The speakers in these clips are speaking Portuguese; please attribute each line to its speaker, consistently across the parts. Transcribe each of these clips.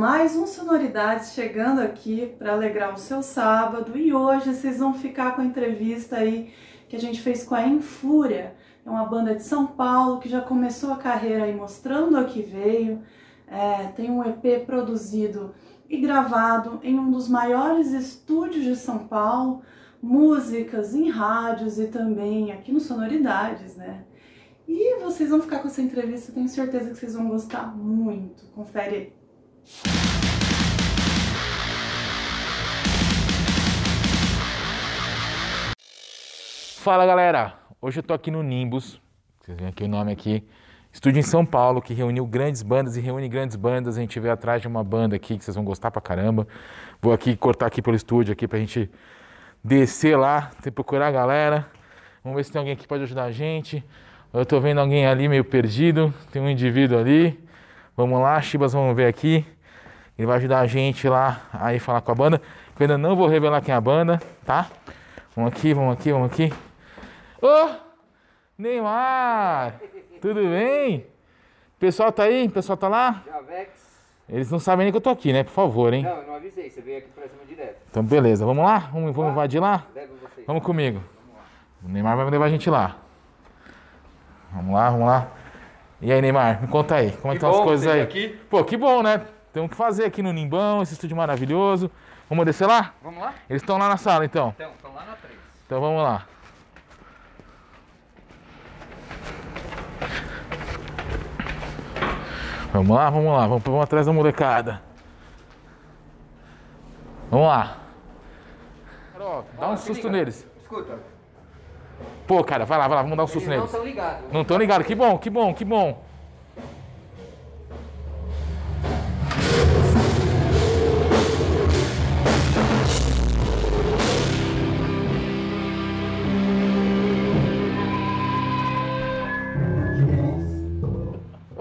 Speaker 1: mais um Sonoridades chegando aqui para alegrar o seu sábado e hoje vocês vão ficar com a entrevista aí que a gente fez com a Infúria, é uma banda de São Paulo que já começou a carreira aí mostrando a que veio, é, tem um EP produzido e gravado em um dos maiores estúdios de São Paulo, músicas em rádios e também aqui no Sonoridades, né? E vocês vão ficar com essa entrevista, tenho certeza que vocês vão gostar muito. Confere.
Speaker 2: Fala galera, hoje eu tô aqui no Nimbus, vocês veem aqui o nome aqui, estúdio em São Paulo que reuniu grandes bandas e reúne grandes bandas. A gente veio atrás de uma banda aqui que vocês vão gostar pra caramba. Vou aqui cortar aqui pelo estúdio aqui pra gente descer lá, ter procurar a galera. Vamos ver se tem alguém que pode ajudar a gente. Eu tô vendo alguém ali meio perdido, tem um indivíduo ali. Vamos lá, Chibas, vamos ver aqui. Ele vai ajudar a gente lá a ir falar com a banda. Eu ainda não vou revelar quem é a banda, tá? Vamos aqui, vamos aqui, vamos aqui. Ô! Neymar! Tudo bem? Pessoal tá aí? O pessoal tá lá?
Speaker 3: Javex.
Speaker 2: Eles não sabem nem que eu tô aqui, né? Por favor, hein?
Speaker 3: Não, eu não avisei, você veio aqui pra cima direto.
Speaker 2: Então, beleza. Vamos lá? Vamos, vamos invadir lá?
Speaker 3: Vocês.
Speaker 2: Vamos comigo. O Neymar vai levar a gente lá. Vamos lá, vamos lá. E aí, Neymar, me conta aí. Como é que estão as
Speaker 4: bom
Speaker 2: coisas aí?
Speaker 4: aqui.
Speaker 2: Pô, que bom, né? Tem o que fazer aqui no Nimbão, esse estúdio maravilhoso. Vamos descer lá?
Speaker 4: Vamos lá?
Speaker 2: Eles estão lá na sala, então.
Speaker 4: Então, estão lá na 3.
Speaker 2: Então vamos lá. Vamos lá, vamos lá, vamos, vamos atrás da molecada. Vamos lá. Carol, dá um susto
Speaker 3: liga.
Speaker 2: neles.
Speaker 3: Escuta,
Speaker 2: Pô, cara, vai lá, vai lá, vamos dar um
Speaker 3: eles
Speaker 2: susto
Speaker 3: não
Speaker 2: neles.
Speaker 3: estão ligados.
Speaker 2: Não estão ligados, que bom, que bom, que bom.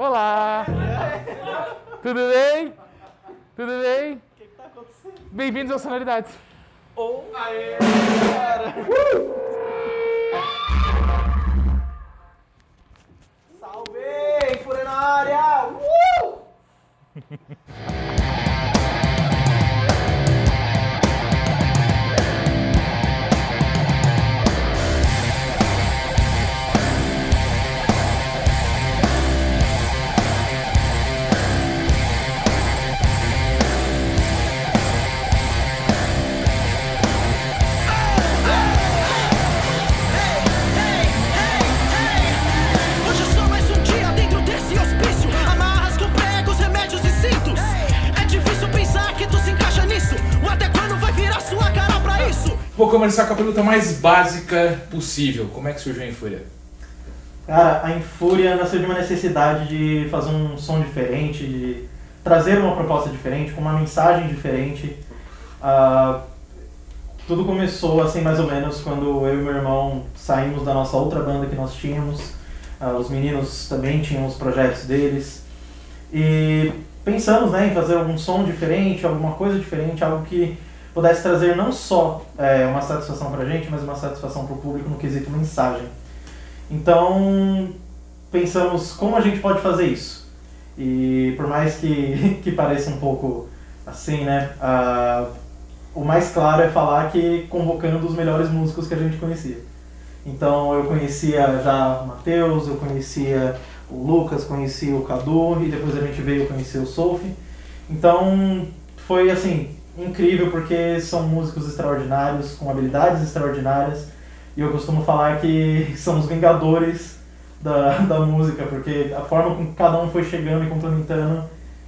Speaker 2: Olá! Tudo bem? Tudo bem? O que está acontecendo? Bem-vindos ao Sonoridades.
Speaker 5: Salve! Fúria na área! Uh!
Speaker 2: Vou começar com a pergunta mais básica possível. Como é que surgiu a Infúria?
Speaker 5: Cara, a Infúria nasceu de uma necessidade de fazer um som diferente, de trazer uma proposta diferente, com uma mensagem diferente. Ah, tudo começou assim mais ou menos quando eu e meu irmão saímos da nossa outra banda que nós tínhamos. Ah, os meninos também tinham os projetos deles. E pensamos né, em fazer algum som diferente, alguma coisa diferente, algo que pudesse trazer não só eh, uma satisfação pra gente, mas uma satisfação pro público no quesito mensagem. Então, pensamos como a gente pode fazer isso. E por mais que, que pareça um pouco assim, né? o mais claro é falar que convocando os melhores músicos que a gente conhecia. Então eu conhecia já o Matheus, eu conhecia o Lucas, conhecia o Cadu e depois a gente veio conhecer o Sophie. Então foi assim, incrível porque são músicos extraordinários, com habilidades extraordinárias. E eu costumo falar que são os vingadores da, da música, porque a forma com que cada um foi chegando e complementando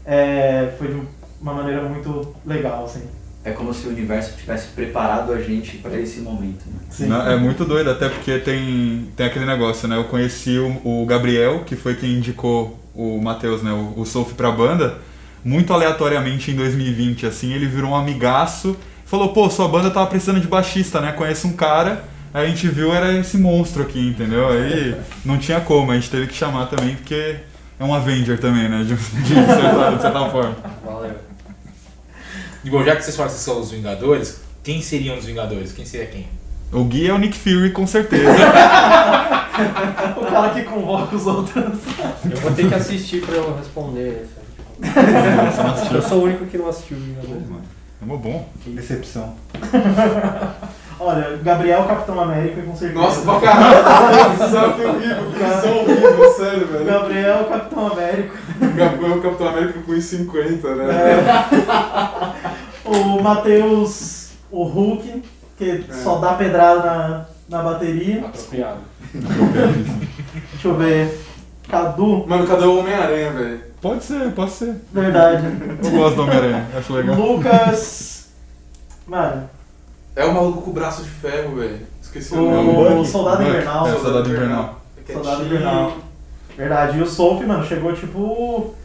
Speaker 5: é, foi de uma maneira muito legal, assim.
Speaker 6: É como se o universo tivesse preparado a gente para esse momento. Né?
Speaker 5: Sim.
Speaker 7: Não, é muito doido, até porque tem, tem aquele negócio, né? Eu conheci o, o Gabriel, que foi quem indicou o Matheus, né? O, o Sophie pra banda, muito aleatoriamente em 2020, assim, ele virou um amigaço, falou, pô, sua banda tava precisando de baixista, né? Conhece um cara, aí a gente viu, era esse monstro aqui, entendeu? Aí não tinha como, a gente teve que chamar também, porque é um Avenger também, né? De, de, certa, de certa forma.
Speaker 3: Valeu.
Speaker 2: E bom, já que vocês falam que são os Vingadores, quem seriam os Vingadores? Quem seria quem?
Speaker 7: O Gui é o Nick Fury, com certeza.
Speaker 5: O cara que convoca os outros.
Speaker 3: Eu vou ter que assistir pra eu responder essa.
Speaker 7: Você não assistiu?
Speaker 4: Eu sou o único que não assistiu Vingadores.
Speaker 7: É bom. Que decepção.
Speaker 5: Olha, Gabriel Capitão América com certeza.
Speaker 8: Nossa, pra caralho, que visão que horrível, que horrível, sério, velho.
Speaker 5: Gabriel Capitão América.
Speaker 8: Gabriel Capitão América com 1,50, né?
Speaker 5: É. o Matheus, o Hulk, que só dá pedrada na, na bateria.
Speaker 4: Apropriado.
Speaker 5: Deixa eu ver. Cadu,
Speaker 8: Mano, cadê o Homem-Aranha, velho?
Speaker 7: Pode ser, pode ser.
Speaker 5: verdade.
Speaker 7: Eu gosto do Homem-Aranha, acho legal.
Speaker 5: Lucas. Mano,
Speaker 8: É o maluco com o braço de ferro, velho. Esqueci o
Speaker 5: O-
Speaker 8: nome.
Speaker 5: o Soldado Invernal.
Speaker 7: É, o Soldado Invernal.
Speaker 5: Soldado Invernal. Verdade. E o Sophie, mano, chegou tipo.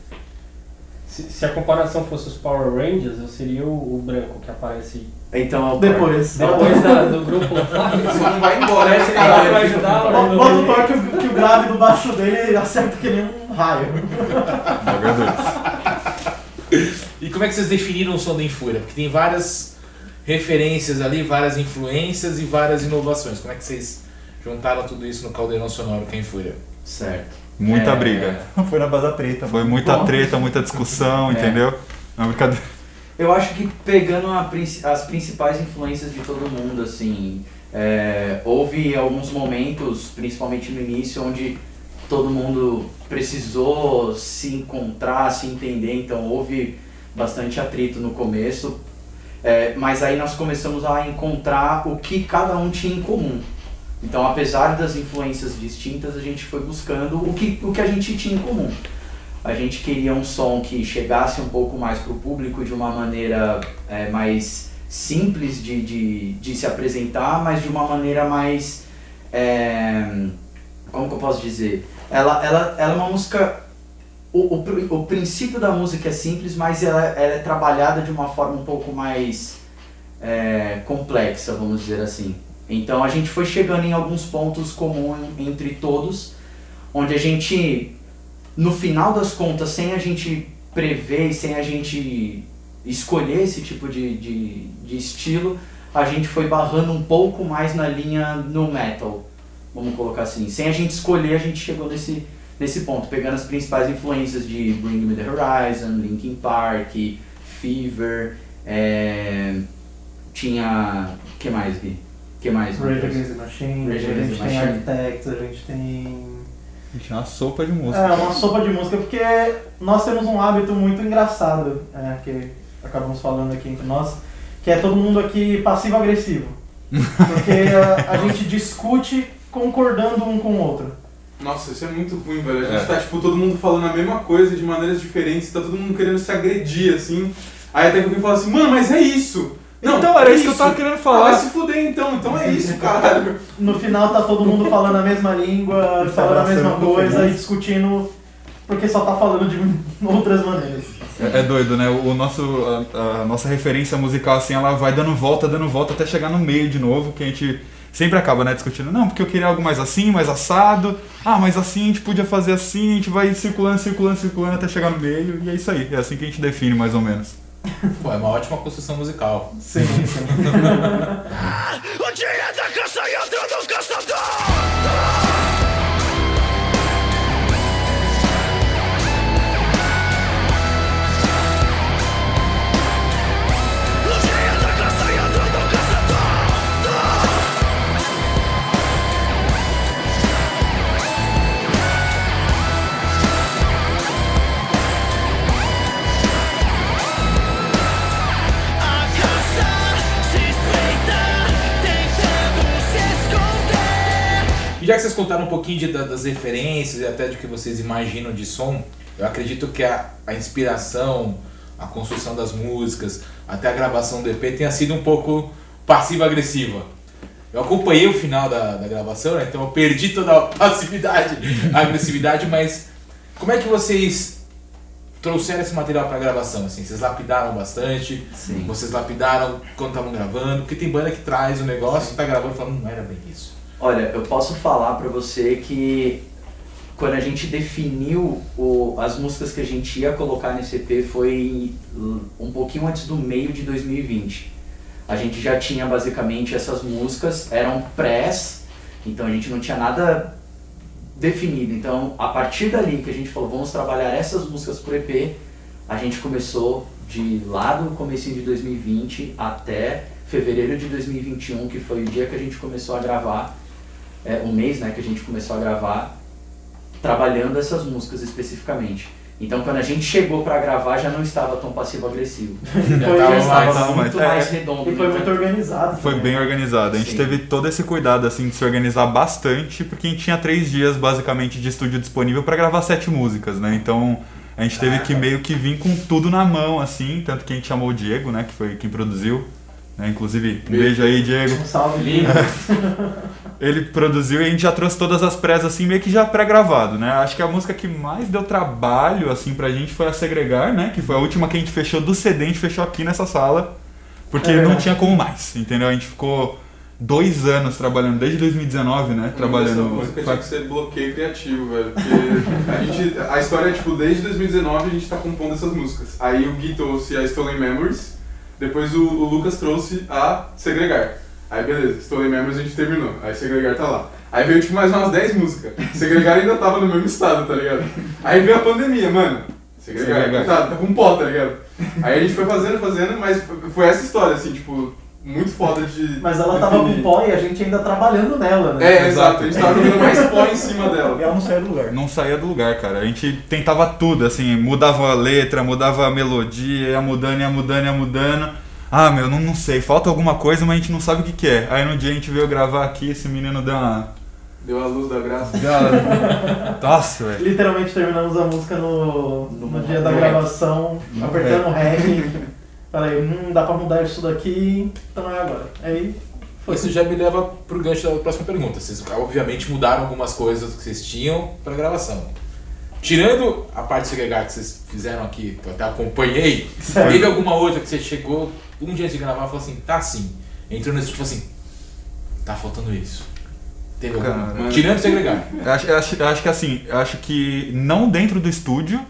Speaker 4: Se, se a comparação fosse os Power Rangers, eu seria o, o branco que aparece
Speaker 6: Então, é o
Speaker 5: Depois.
Speaker 4: depois da- do grupo.
Speaker 8: Você não vai embora, né,
Speaker 4: Parece que vai
Speaker 8: cara?
Speaker 4: ajudar,
Speaker 5: Bota o Thor que, o- que o grave do baixo dele acerta que nem um raio.
Speaker 2: E como é que vocês definiram o som da Infúria? Porque tem várias referências ali, várias influências e várias inovações. Como é que vocês juntaram tudo isso no caldeirão sonoro que é a Infúria?
Speaker 6: certo.
Speaker 7: Muita
Speaker 6: É.
Speaker 7: briga.
Speaker 9: Foi na base da treta.
Speaker 7: Foi muita treta, muita discussão, entendeu? Não, brincadeira.
Speaker 6: Eu acho que pegando a as principais influências de todo mundo, assim, é, houve alguns momentos, principalmente no início, onde todo mundo precisou se encontrar, se entender, então houve bastante atrito no começo, é, mas aí nós começamos a encontrar o que cada um tinha em comum. Então, apesar das influências distintas, a gente foi buscando o que, o que a gente tinha em comum. A gente queria um som que chegasse um pouco mais para o público de uma maneira é, mais simples de, de, de se apresentar, mas de uma maneira mais. é, como que eu posso dizer? Ela, ela, ela é uma música. O, o, o princípio da música é simples, mas ela, ela é trabalhada de uma forma um pouco mais é, complexa, vamos dizer assim. Então a gente foi chegando em alguns pontos comuns entre todos, onde a gente, no final das contas, sem a gente prever sem a gente escolher esse tipo de, de, de estilo, a gente foi barrando um pouco mais na linha no metal, vamos colocar assim. Sem a gente escolher, a gente chegou nesse, nesse ponto, pegando as principais influências de Bring Me The Horizon, Linkin Park, Fever, é, tinha... que mais, Gui? Que mais?
Speaker 5: Rage? Against the Machine,
Speaker 6: Rage
Speaker 5: a
Speaker 6: Against
Speaker 5: gente
Speaker 6: the
Speaker 5: tem. Architects, a gente tem.
Speaker 7: Gente, é uma sopa de música.
Speaker 5: É, uma sopa de música, porque nós temos um hábito muito engraçado, é, que acabamos falando aqui entre nós, que é todo mundo aqui passivo-agressivo. Porque a, a gente discute concordando um com o outro.
Speaker 8: Nossa, isso é muito ruim, velho. A gente
Speaker 7: É.
Speaker 8: tá, tipo, todo mundo falando a mesma coisa de maneiras diferentes, tá todo mundo querendo se agredir, assim. Aí até que alguém fala assim, mano, mas é isso. Não,
Speaker 7: então, era
Speaker 8: é
Speaker 7: isso que eu tava querendo
Speaker 8: Ah,
Speaker 7: falar.
Speaker 8: vai se fuder então, então é isso, caralho.
Speaker 5: No final tá todo mundo falando a mesma língua, falando a mesma
Speaker 9: no
Speaker 5: coisa e discutindo porque só tá falando de outras maneiras.
Speaker 7: É, é doido, né? O nosso, a, a nossa referência musical, assim, ela vai dando volta, dando volta até chegar no meio de novo, que a gente sempre acaba, né, discutindo. Não, porque eu queria algo mais assim, mais assado. Ah, mas assim a gente podia fazer assim, a gente vai circulando, circulando, circulando até chegar no meio. E é isso aí, é assim que a gente define, mais ou menos.
Speaker 2: Pô, é uma ótima construção musical.
Speaker 5: Sim, sim.
Speaker 10: O dia da caça e outro do caçador
Speaker 2: já que vocês contaram um pouquinho de- da- das referências e até do que vocês imaginam de som, eu acredito que a, a inspiração, a construção das músicas, até a gravação do EP tenha sido um pouco passiva-agressiva. Eu acompanhei o final da, da gravação, né? então eu perdi toda a passividade, a agressividade, mas como é que vocês trouxeram esse material para gravação? Assim, vocês lapidaram bastante,
Speaker 6: Sim.
Speaker 2: vocês lapidaram quando estavam gravando, porque tem banda que traz o negócio, tá gravando e fala, não era bem isso.
Speaker 6: Olha, eu posso falar pra você que quando a gente definiu o- as músicas que a gente ia colocar nesse EP foi um pouquinho antes do meio de 2020. A gente já tinha basicamente essas músicas, eram prés, então a gente não tinha nada definido. Então, a partir dali que a gente falou, vamos trabalhar essas músicas pro EP, a gente começou de lá do comecinho de 2020 até fevereiro de 2021, que foi o dia que a gente começou a gravar, é, um mês né, que a gente começou a gravar, trabalhando essas músicas especificamente. Então quando a gente chegou pra gravar já não estava tão passivo-agressivo. Já,
Speaker 5: Foi-
Speaker 6: estava
Speaker 7: estava
Speaker 6: muito
Speaker 7: mais-
Speaker 6: mais
Speaker 7: é,
Speaker 6: redondo.
Speaker 5: E foi
Speaker 6: né?
Speaker 5: muito organizado.
Speaker 7: Foi
Speaker 5: também.
Speaker 7: bem organizado. A gente
Speaker 6: Sim.
Speaker 7: teve todo esse cuidado assim de se organizar bastante, porque a gente tinha três dias basicamente de estúdio disponível para gravar sete músicas, né? Então a gente teve que meio que vir com tudo na mão, assim, tanto que a gente chamou o Diego, né? Que foi quem produziu. Né? Inclusive, um beijo aí, Diego.
Speaker 5: Um salve,
Speaker 4: Lindo.
Speaker 7: Ele produziu e a gente já trouxe todas as prés assim, meio que já pré-gravado, né? Acho que a música que mais deu trabalho, assim, pra gente foi a Segregar, né? Que foi a última que a gente fechou do CD, a gente fechou aqui nessa sala, porque
Speaker 5: É
Speaker 7: não tinha como mais, entendeu? A gente ficou dois anos trabalhando, desde 2019, né?
Speaker 8: Essa
Speaker 7: Trabalhando.
Speaker 8: música tinha que ser bloqueio criativo, velho. Porque a gente. A história é tipo, desde 2019 a gente tá compondo essas músicas. Aí o Gui trouxe a Stolen Memories, depois o, o Lucas trouxe a Segregar. Aí beleza, Stolen Memories a gente terminou. Aí Segregar tá lá. Aí veio tipo mais umas 10 músicas. Segregar ainda tava no mesmo estado, tá ligado? Aí veio a pandemia, mano. Segregar,
Speaker 7: Segregar.
Speaker 8: tá, tá com pó, tá ligado? Aí a gente foi fazendo, fazendo, mas foi- essa história, assim, tipo, muito foda de.
Speaker 5: Mas ela tava
Speaker 8: definir.
Speaker 5: com pó e a gente ainda trabalhando nela, né?
Speaker 8: É, exato, a gente tava jogando mais pó em cima dela.
Speaker 5: E ela não saiu do lugar.
Speaker 7: Não saía do lugar, cara. A gente tentava tudo, assim, mudava a letra, mudava a melodia, ia mudando, ia mudando, ia mudando. Ah, meu, não, não sei, falta alguma coisa, mas a gente não sabe o que, que é. Aí no dia a gente veio gravar aqui, esse menino deu uma.
Speaker 8: Deu a luz da graça.
Speaker 7: Deu. Nossa, velho.
Speaker 5: Literalmente terminamos a música no, no,
Speaker 6: No
Speaker 5: dia da
Speaker 6: rec.
Speaker 5: gravação, apertando o rec. Falei, hum, dá pra mudar isso daqui, então é agora. Aí foi.
Speaker 2: Isso já me leva pro gancho da próxima pergunta. Vocês obviamente mudaram algumas coisas que vocês tinham pra gravação. Tirando a parte segregada que vocês fizeram aqui, que eu até acompanhei, teve alguma outra que você chegou um dia antes de gravar e falou assim, tá assim. Entrou nesse tipo assim, tá faltando isso. Teve alguma?
Speaker 7: Cara.
Speaker 2: Tirando segregado.
Speaker 7: Eu acho, eu acho, eu acho que assim, eu acho que não dentro do estúdio,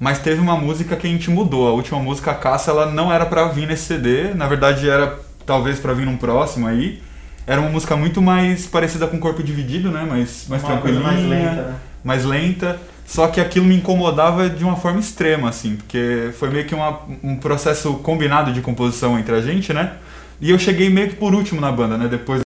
Speaker 7: mas teve uma música que a gente mudou. A última música, a Caça, ela não era pra vir nesse CD, na verdade era talvez pra vir num próximo aí. Era uma música muito mais parecida com Corpo Dividido, né? Mais, mais
Speaker 5: Uma coisa
Speaker 7: tranquilinha,
Speaker 5: mais lenta, né?
Speaker 7: mais lenta. Só que aquilo me incomodava de uma forma extrema, assim, porque foi meio que uma- um processo combinado de composição entre a gente, né? E eu cheguei meio que por último na banda, né? Depois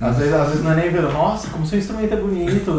Speaker 5: Às vezes, às vezes não é nem ver, nossa, como seu instrumento é bonito.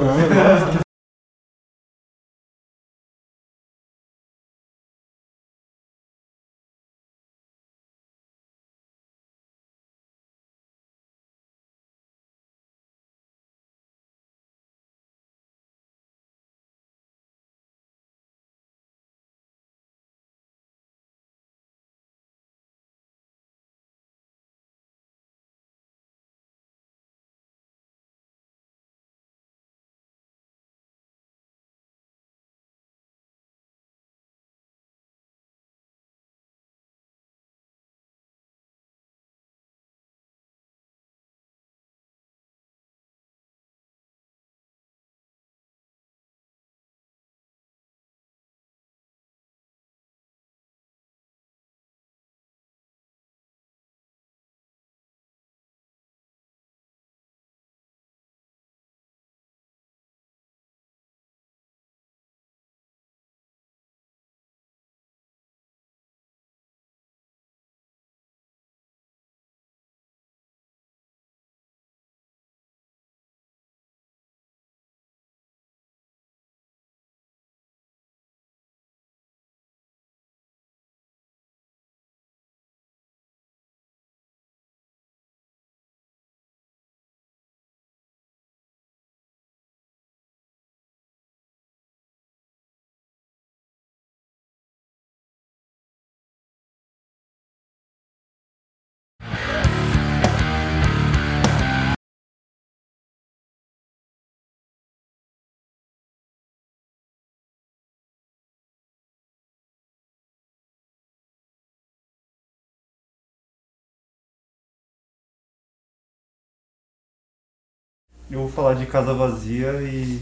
Speaker 9: Eu vou falar de Casa Vazia e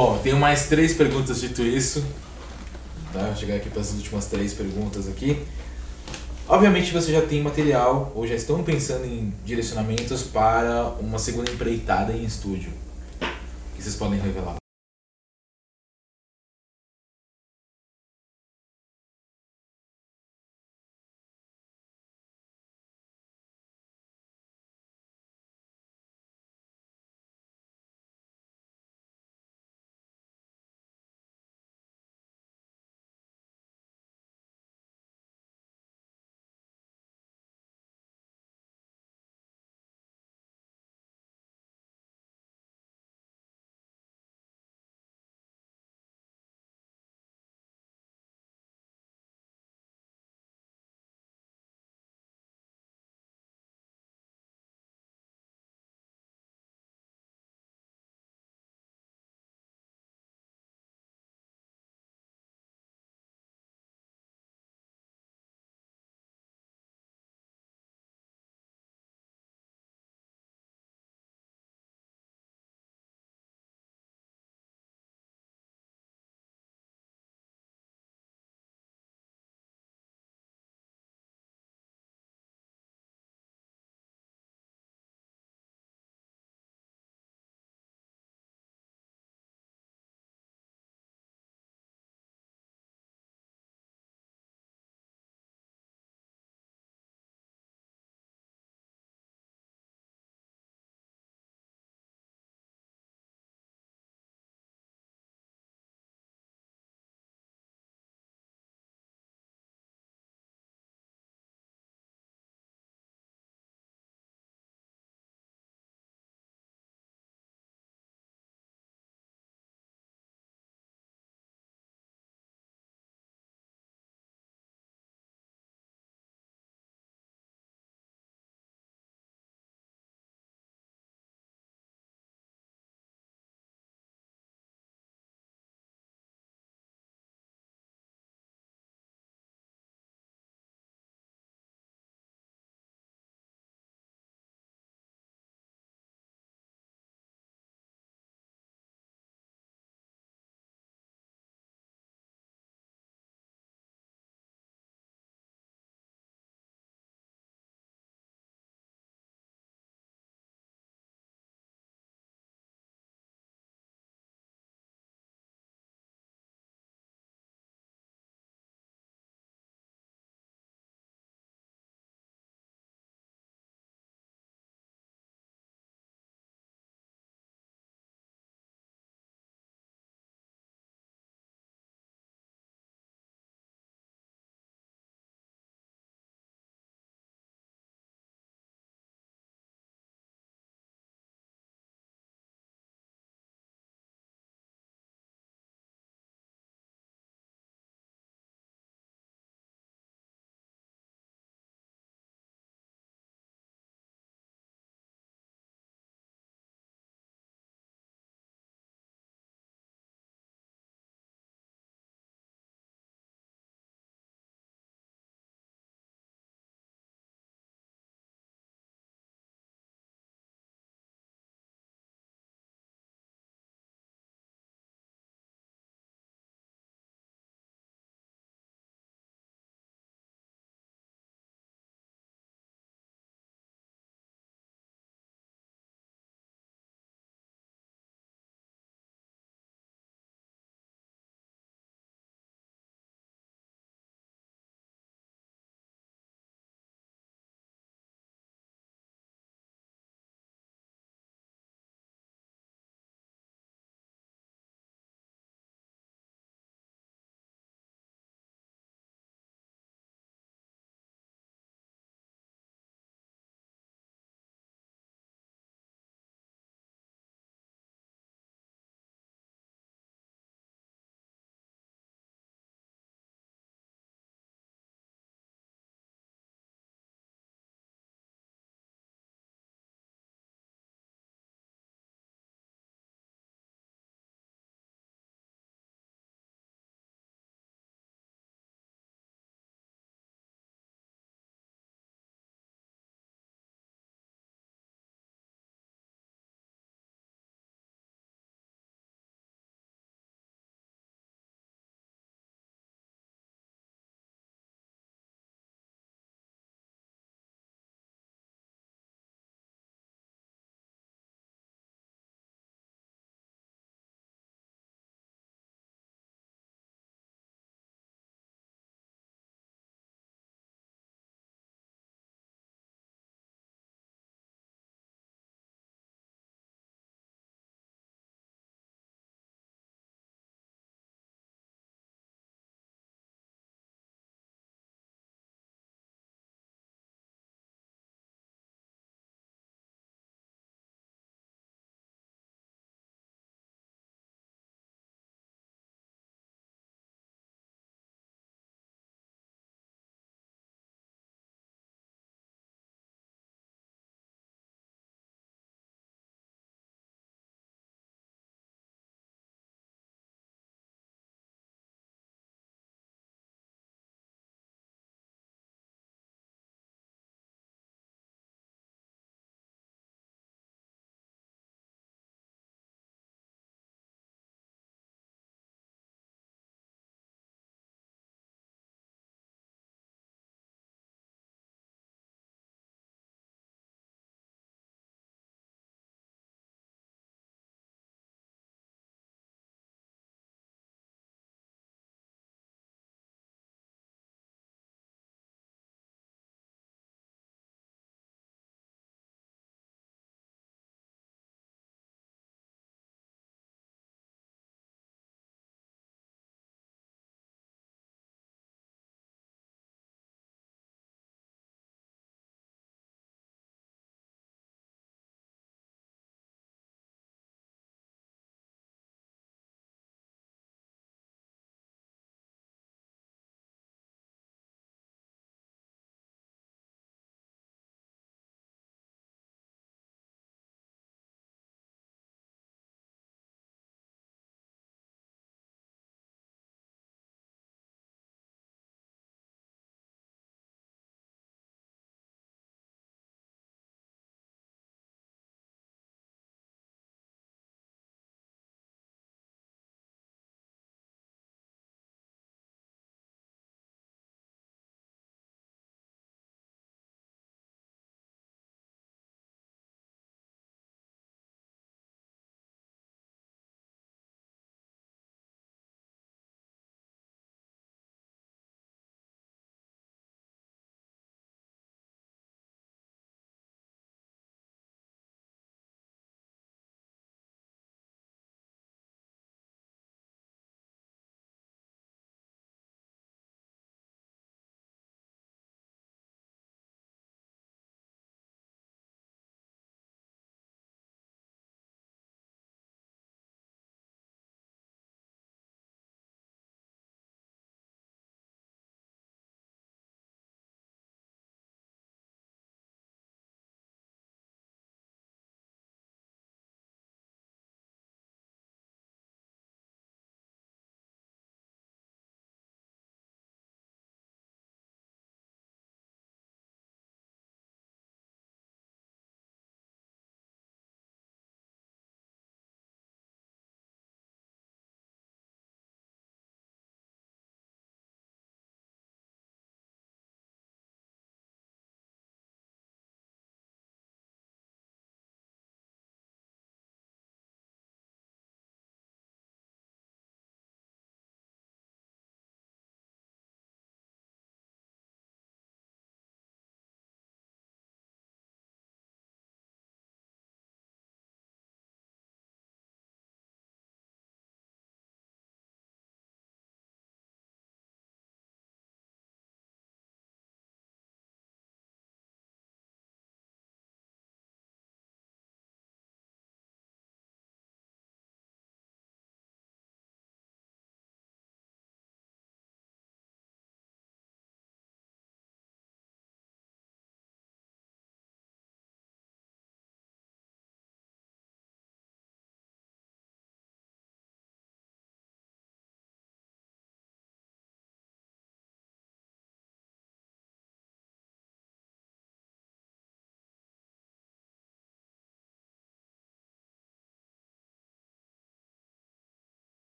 Speaker 2: Bom, tenho mais três perguntas dito isso. Tá? Vou chegar aqui para as últimas três perguntas aqui. Obviamente você já tem material ou já estão pensando em direcionamentos para uma segunda empreitada em estúdio. Que vocês podem revelar?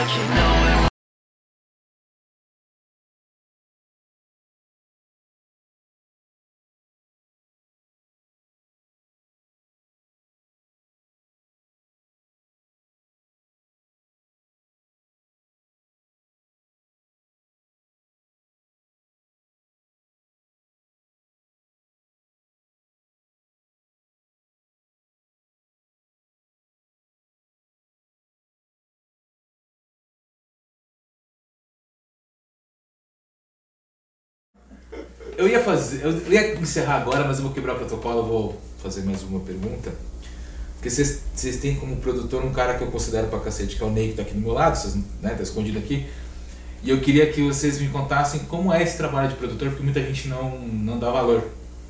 Speaker 10: You know
Speaker 2: Eu ia fazer, eu ia encerrar agora, mas eu vou quebrar o protocolo, eu vou fazer mais uma pergunta. Porque vocês têm como produtor um cara que eu considero pra cacete, que é o Ney, que tá aqui do meu lado, vocês, né, tá escondido aqui. E eu queria que vocês me contassem como é esse trabalho de produtor, porque muita gente não, não dá valor.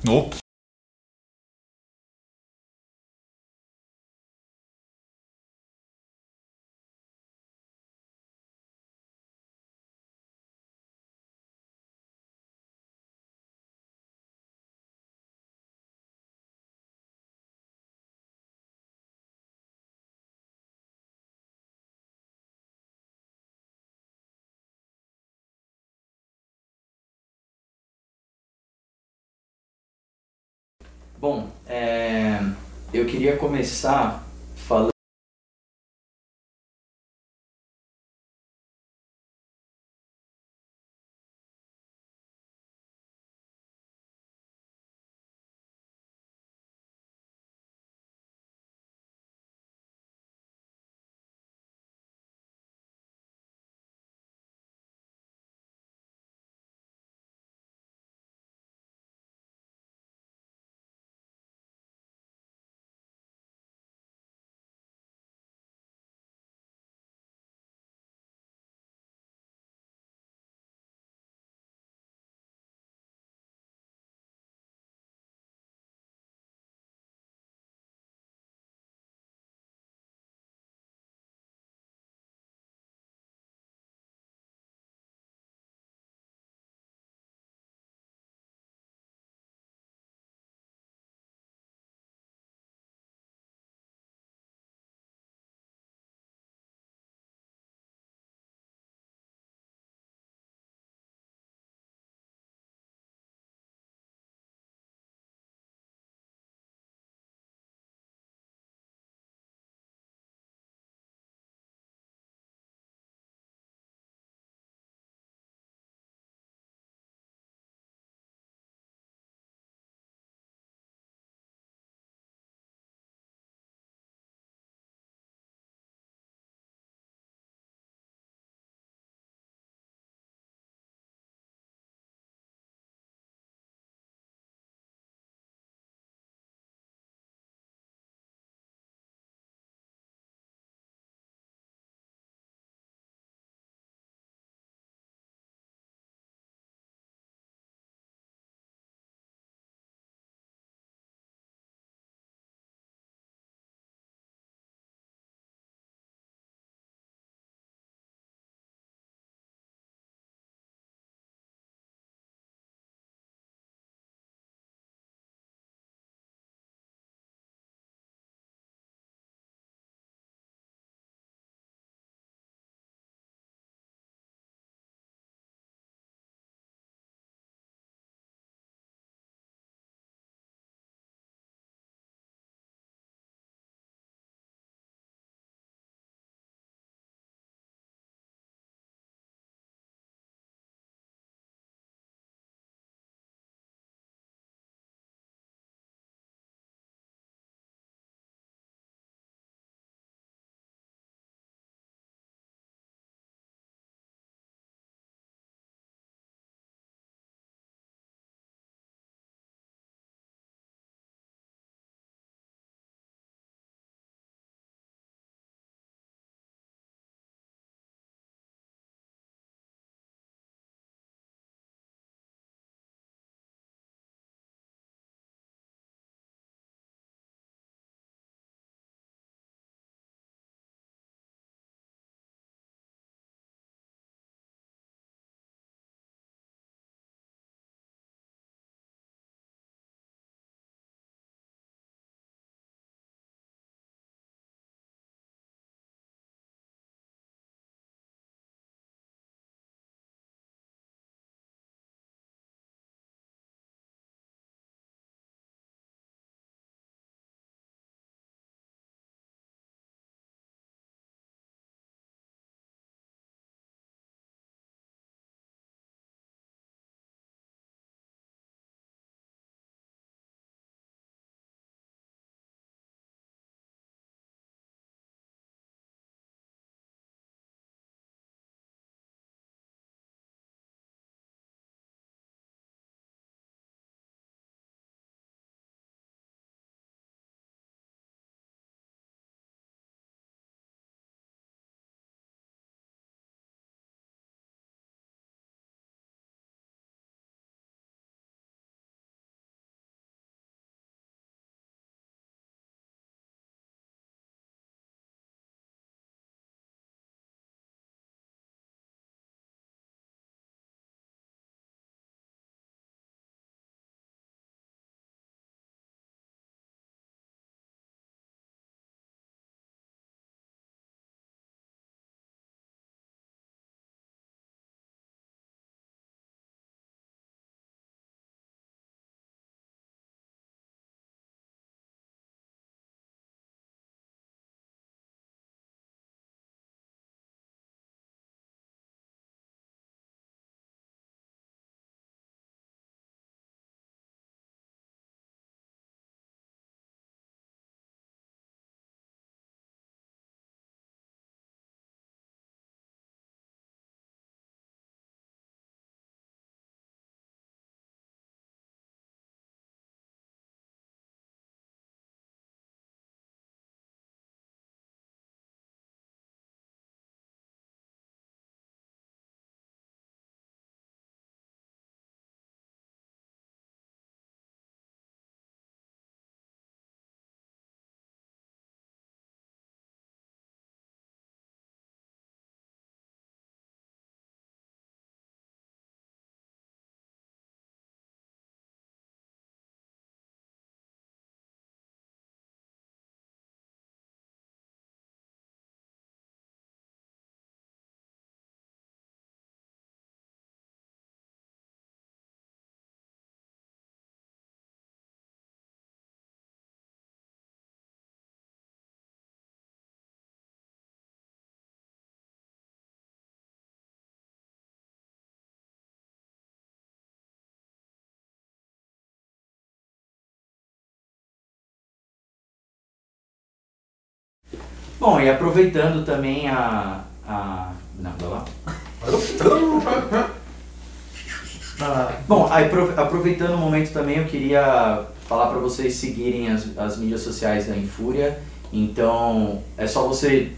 Speaker 7: Ops.
Speaker 6: Bom, é, eu queria começar falando. Bom, e aproveitando também a. a não, vai lá. Bom, aí, apro- aproveitando o momento também, eu queria falar para vocês seguirem as, as mídias sociais da Infúria. Então, é só você